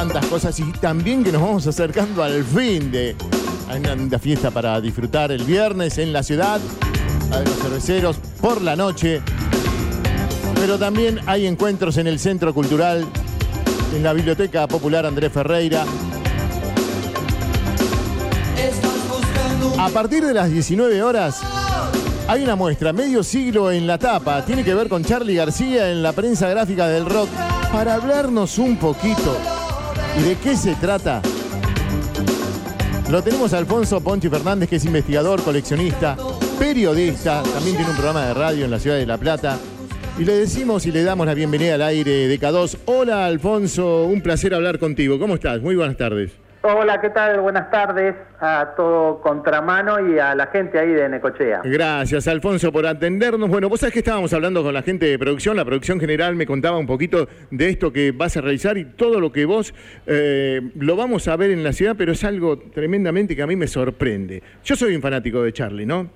tantas cosas y también que nos vamos acercando al fin de una fiesta para disfrutar el viernes en la ciudad, a los cerveceros por la noche. Pero también hay encuentros en el Centro Cultural, en la Biblioteca Popular Andrés Ferreira. A partir de las 19 horas hay una muestra, medio siglo en la tapa, tiene que ver con Charlie García en la prensa gráfica del rock, para hablarnos un poquito y de qué se trata. Lo tenemos a Alfonso Ponchi Fernández, que es investigador, coleccionista, periodista, también tiene un programa de radio en la ciudad de La Plata. Y le decimos y le damos la bienvenida al aire de K2. Hola Alfonso, un placer hablar contigo. ¿Cómo estás? Muy buenas tardes. Hola, ¿qué tal? Buenas tardes a todo Contramano y a la gente ahí de Necochea. Gracias, Alfonso, por atendernos. Bueno, vos sabés que estábamos hablando con la gente de producción, la producción general me contaba un poquito de esto que vas a realizar y todo lo que vos eh, lo vamos a ver en la ciudad, pero es algo tremendamente que a mí me sorprende. Yo soy un fanático de Charlie, ¿no?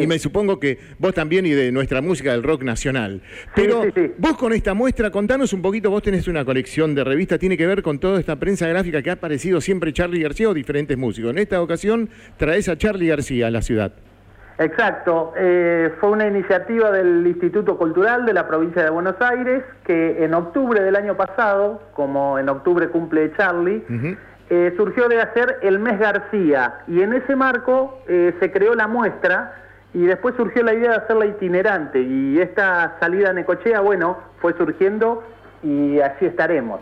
Y me supongo que vos también y de nuestra música del rock nacional. Pero vos con esta muestra, contanos un poquito, vos tenés una colección de revistas, tiene que ver con toda esta prensa gráfica que ha aparecido siempre Charlie García o diferentes músicos. En esta ocasión traes a Charlie García a la ciudad. Exacto, eh, fue una iniciativa del Instituto Cultural de la provincia de Buenos Aires que en octubre del año pasado, como en octubre cumple Charlie, eh, surgió de hacer el mes García y en ese marco eh, se creó la muestra y después surgió la idea de hacerla itinerante y esta salida a Necochea, bueno, fue surgiendo y así estaremos.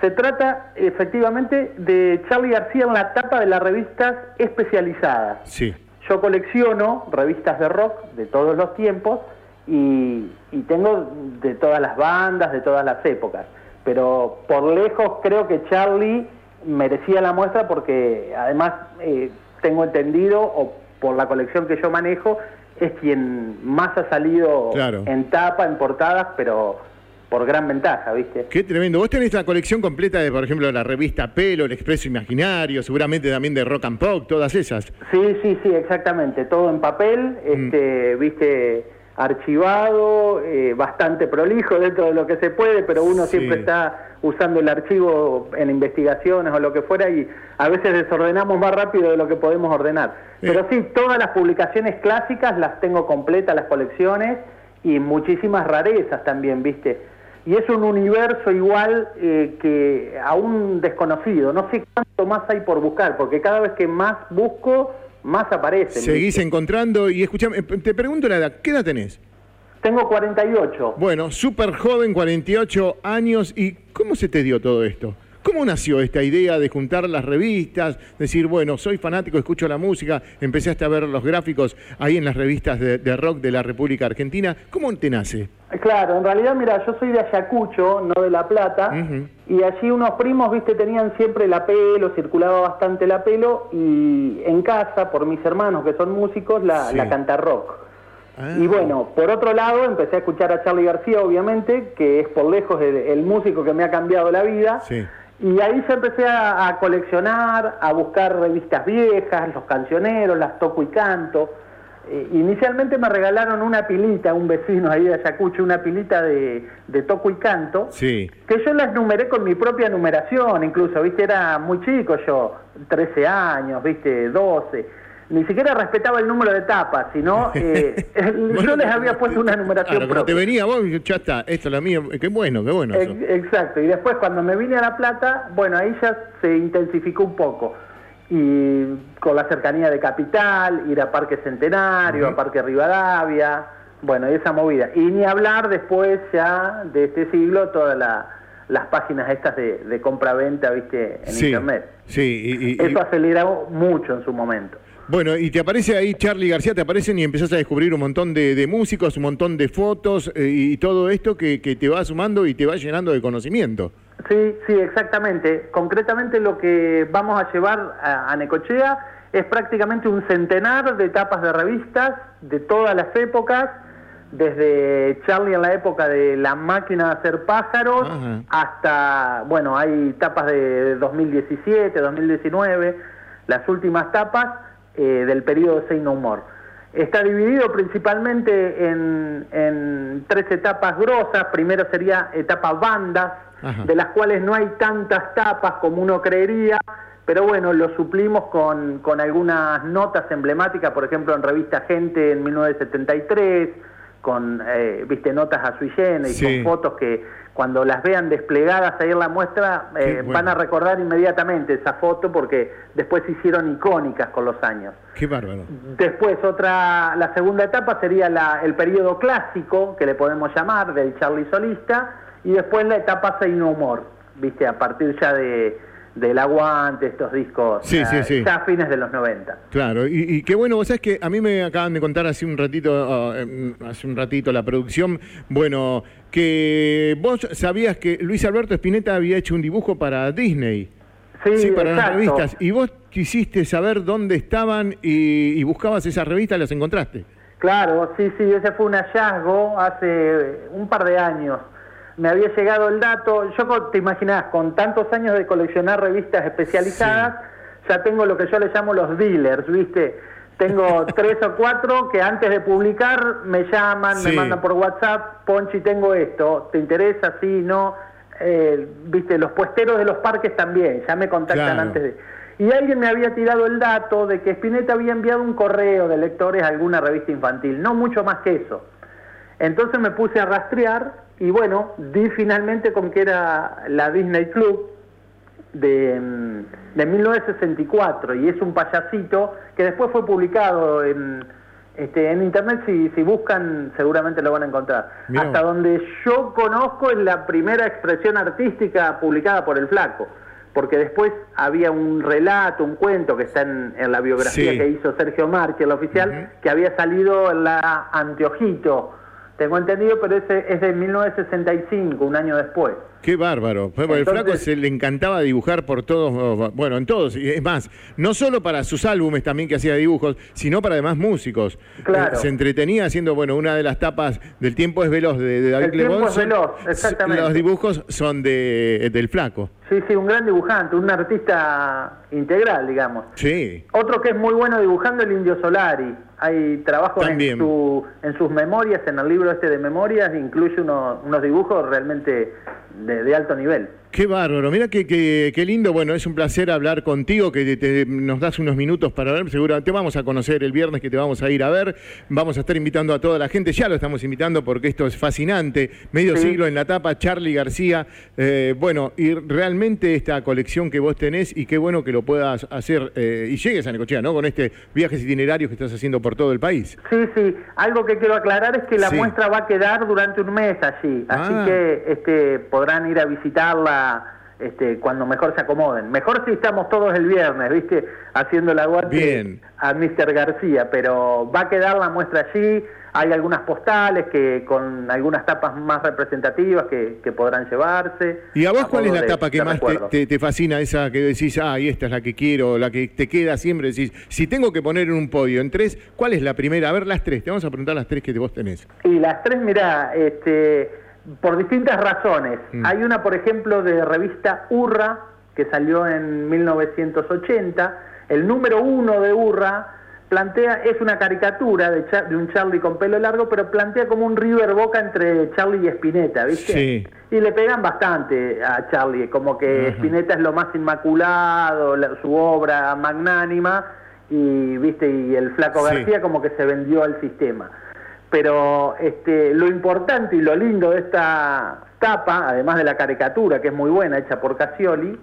Se trata efectivamente de Charlie García en la tapa de las revistas especializadas. Sí. Yo colecciono revistas de rock de todos los tiempos y, y tengo de todas las bandas, de todas las épocas. Pero por lejos creo que Charlie merecía la muestra porque además eh, tengo entendido, o por la colección que yo manejo, es quien más ha salido en tapa, en portadas, pero por gran ventaja, ¿viste? Qué tremendo. Vos tenés la colección completa de, por ejemplo, la revista Pelo, El Expreso Imaginario, seguramente también de Rock and Pop, todas esas. Sí, sí, sí, exactamente. Todo en papel, mm. este, viste, archivado, eh, bastante prolijo dentro de lo que se puede, pero uno siempre está usando el archivo en investigaciones o lo que fuera y a veces desordenamos más rápido de lo que podemos ordenar. Pero sí, todas las publicaciones clásicas las tengo completas, las colecciones y muchísimas rarezas también, ¿viste? Y es un universo igual eh, que aún desconocido, no sé cuánto más hay por buscar, porque cada vez que más busco, más aparece. Seguís encontrando y escuchame, te pregunto la edad, ¿qué edad tenés? Tengo 48. Bueno, súper joven, 48 años. ¿Y cómo se te dio todo esto? ¿Cómo nació esta idea de juntar las revistas? Decir, bueno, soy fanático, escucho la música, empezaste a ver los gráficos ahí en las revistas de, rock de la República Argentina. ¿Cómo te nace? Claro, en realidad, mira, yo soy de Ayacucho, no de La Plata, y allí unos primos, viste, tenían siempre la pelo, circulaba bastante la pelo, y en casa, por mis hermanos que son músicos, la, la canta rock. Ah. Y bueno, por otro lado, empecé a escuchar a Charlie García, obviamente, que es por lejos el, músico que me ha cambiado la vida. Y ahí se empecé a, coleccionar, a buscar revistas viejas, los cancioneros, las toco y canto. Eh, inicialmente me regalaron una pilita, un vecino ahí de Ayacucho, una pilita de, de toco y canto, sí. que yo las numeré con mi propia numeración, incluso, viste, era muy chico yo, 13 años, viste, 12 ni siquiera respetaba el número de tapas, sino eh, yo les había puesto una numeración claro, propia. te venía vos, ya está, esto es la mía, qué bueno, qué bueno. Exacto, y después cuando me vine a La Plata, bueno, ahí ya se intensificó un poco. Y con la cercanía de Capital, ir a Parque Centenario, a Parque Rivadavia, bueno, y esa movida. Y ni hablar después ya de este siglo, todas las páginas estas de, compra-venta, viste, en Internet. Sí, y, Eso aceleró mucho en su momento. Bueno, y te aparece ahí Charlie García, te aparecen y empezás a descubrir un montón de, músicos, un montón de fotos eh, y todo esto que, te va sumando y te va llenando de conocimiento. Sí, sí, exactamente. Concretamente lo que vamos a llevar a, Necochea es prácticamente un centenar de tapas de revistas de todas las épocas, desde Charlie en la época de la máquina de hacer pájaros hasta, bueno, hay tapas de 2017, 2019, las últimas tapas eh, del periodo de Say No More. Está dividido principalmente en, tres etapas grosas. Primero sería etapa bandas, de las cuales no hay tantas tapas como uno creería, pero bueno, lo suplimos con, con algunas notas emblemáticas, por ejemplo, en revista Gente en 1973, con, eh, viste, notas a sui y con fotos que cuando las vean desplegadas ahí en la muestra eh, van a recordar inmediatamente esa foto porque después se hicieron icónicas con los años. Qué bárbaro. Después otra, la segunda etapa sería la, el periodo clásico, que le podemos llamar, del Charlie solista, y después la etapa Sein Humor, viste, a partir ya de del aguante, estos discos sí, sí, sí. ya fines de los 90. Claro, y, qué bueno, vos sabés que a mí me acaban de contar hace un ratito, ah, em, hace un ratito la producción, bueno, que vos sabías que Luis Alberto Spinetta había hecho un dibujo para Disney. Sí, para las revistas. Y vos quisiste saber dónde estaban y, y buscabas esas revistas y las encontraste. Claro, sí, sí, ese fue un hallazgo hace un par de años me había llegado el dato, yo te imaginas, con tantos años de coleccionar revistas especializadas, ya tengo lo que yo le llamo los dealers, ¿viste? Tengo tres o cuatro que antes de publicar me llaman, me mandan por WhatsApp, Ponchi, tengo esto, ¿te interesa? Sí, no. Eh, Viste, los puesteros de los parques también, ya me contactan antes de... Y alguien me había tirado el dato de que Spinetta había enviado un correo de lectores a alguna revista infantil, no mucho más que eso. Entonces me puse a rastrear y bueno, di finalmente con que era la Disney Club de, mm, de 1964 y es un payasito que después fue publicado en, este, en internet, si, si buscan seguramente lo van a encontrar. Hasta donde yo conozco es la primera expresión artística publicada por el flaco, porque después había un relato, un cuento que está en, la biografía que hizo Sergio Marchi, el oficial, que había salido en la Anteojito tengo entendido, pero ese es de 1965, un año después. Qué bárbaro. el flaco se le encantaba dibujar por todos, bueno, en todos. Y es más, no solo para sus álbumes también que hacía dibujos, sino para además músicos. Claro. Eh, se entretenía haciendo, bueno, una de las tapas del tiempo es veloz de, David Clebón. veloz, exactamente. Los dibujos son de, del flaco. Sí, sí, un gran dibujante, un artista integral, digamos. Sí. Otro que es muy bueno dibujando el Indio Solari. Hay trabajos en, en sus memorias, en el libro este de memorias, incluye unos dibujos realmente de, alto nivel. Qué bárbaro, mira qué, qué, lindo, bueno, es un placer hablar contigo, que nos das unos minutos para ver, seguramente vamos a conocer el viernes que te vamos a ir a ver, vamos a estar invitando a toda la gente, ya lo estamos invitando porque esto es fascinante, medio siglo en la tapa, Charlie García, eh, bueno, y realmente esta colección que vos tenés y qué bueno que lo puedas hacer eh, y llegues a Necochea, ¿no? Con este viajes itinerarios que estás haciendo por todo el país. Sí, sí, algo que quiero aclarar es que la muestra va a quedar durante un mes allí, así ah. que este, podrán ir a visitarla este, cuando mejor se acomoden. Mejor si estamos todos el viernes, ¿viste? Haciendo la aguante a Mr. García, pero va a quedar la muestra allí. Hay algunas postales que con algunas tapas más representativas que, podrán llevarse. ¿Y a vos cuál es la tapa que más te, fascina? Esa que decís, ah, y esta es la que quiero, la que te queda siempre. Decís, si tengo que poner en un podio en tres, ¿cuál es la primera? A ver, las tres. Te vamos a preguntar las tres que vos tenés. Y las tres, mirá, este por distintas razones. Mm. Hay una, por ejemplo, de revista Urra, que salió en 1980. El número uno de Urra plantea, es una caricatura de, de, un Charlie con pelo largo, pero plantea como un River Boca entre Charlie y Spinetta, ¿viste? Sí. Y le pegan bastante a Charlie, como que Spinetta es lo más inmaculado, su obra magnánima, y, ¿viste? Y el Flaco García como que se vendió al sistema pero este, lo importante y lo lindo de esta tapa, además de la caricatura, que es muy buena, hecha por Casioli,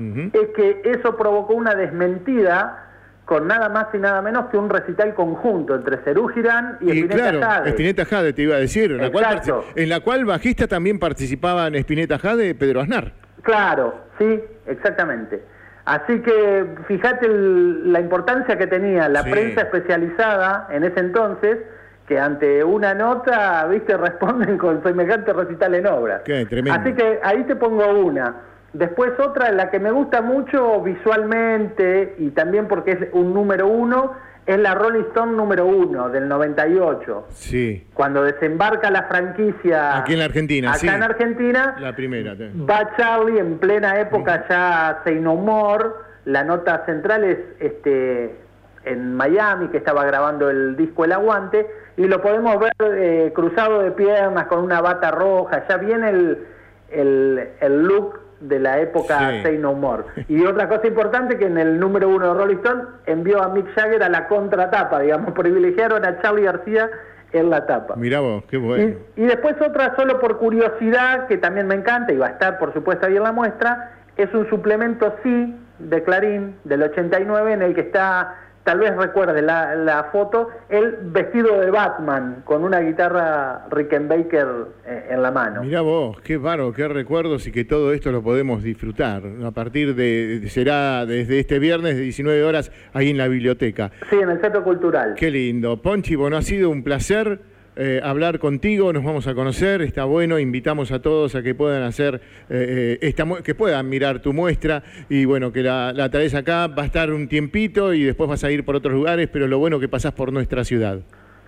es que eso provocó una desmentida con nada más y nada menos que un recital conjunto entre Cerú Girán y, Espineta claro, Jade. Espineta Jade te iba a decir, en la, cual, en la cual bajista también participaban Espineta Jade y Pedro Aznar. Claro, sí, exactamente. Así que fíjate la importancia que tenía la prensa especializada en ese entonces que ante una nota, viste, responden con semejante recital en obra. Qué tremendo. Así que ahí te pongo una. Después otra, la que me gusta mucho visualmente y también porque es un número uno, es la Rolling Stone número uno del 98. Sí. Cuando desembarca la franquicia. Aquí en la Argentina, acá en Argentina. La primera. Va Charlie en plena época ya se No La nota central es este en Miami, que estaba grabando el disco El Aguante, y lo podemos ver eh, cruzado de piernas con una bata roja, ya viene el, el, el look de la época Say No More. Y otra cosa importante que en el número uno de Rolling Stone envió a Mick Jagger a la contratapa, digamos, privilegiaron a Charlie García en la tapa. Mirá vos, qué bueno. Y, y, después otra solo por curiosidad, que también me encanta y va a estar por supuesto ahí en la muestra, es un suplemento sí de Clarín del 89 en el que está tal vez recuerde la, foto, el vestido de Batman con una guitarra Rickenbacker eh, en la mano. Mira vos, qué baro, qué recuerdos y que todo esto lo podemos disfrutar a partir de, será desde este viernes de 19 horas ahí en la biblioteca. Sí, en el Centro Cultural. Qué lindo. Ponchi, bueno, ha sido un placer. Eh, hablar contigo, nos vamos a conocer, está bueno, invitamos a todos a que puedan hacer, eh, eh, esta, que puedan mirar tu muestra y bueno, que la, la traes acá, va a estar un tiempito y después vas a ir por otros lugares, pero lo bueno que pasás por nuestra ciudad.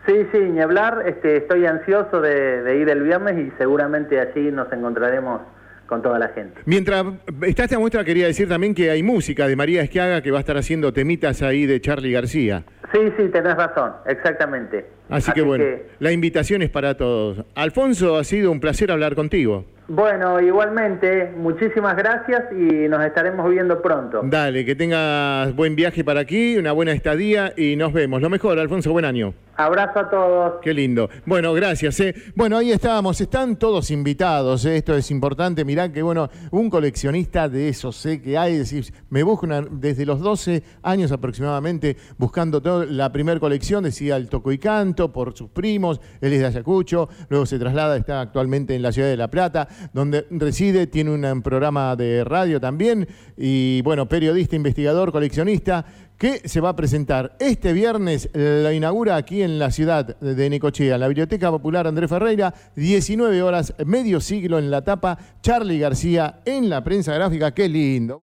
Sí, sí, ni hablar, este, estoy ansioso de, de ir el viernes y seguramente allí nos encontraremos con toda la gente. Mientras está esta muestra, quería decir también que hay música de María Esquiaga que va a estar haciendo temitas ahí de Charlie García. Sí, sí, tenés razón, exactamente. Así, que bueno, la invitación es para todos. Alfonso, ha sido un placer hablar contigo. Bueno, igualmente, muchísimas gracias y nos estaremos viendo pronto. Dale, que tengas buen viaje para aquí, una buena estadía y nos vemos. Lo mejor, Alfonso, buen año. Abrazo a todos. Qué lindo. Bueno, gracias. Eh. Bueno, ahí estábamos. Están todos invitados. Eh. Esto es importante. Mirá que, bueno, un coleccionista de esos sé que hay. Decir, me busco desde los 12 años aproximadamente buscando la primera colección. Decía el Toco y Canto por sus primos. Él es de Ayacucho. Luego se traslada, está actualmente en la ciudad de La Plata, donde reside. Tiene un programa de radio también. Y, bueno, periodista, investigador, coleccionista que se va a presentar este viernes, la inaugura aquí en la ciudad de Necochea, la Biblioteca Popular Andrés Ferreira, 19 horas, medio siglo en la tapa, Charlie García en la prensa gráfica, qué lindo.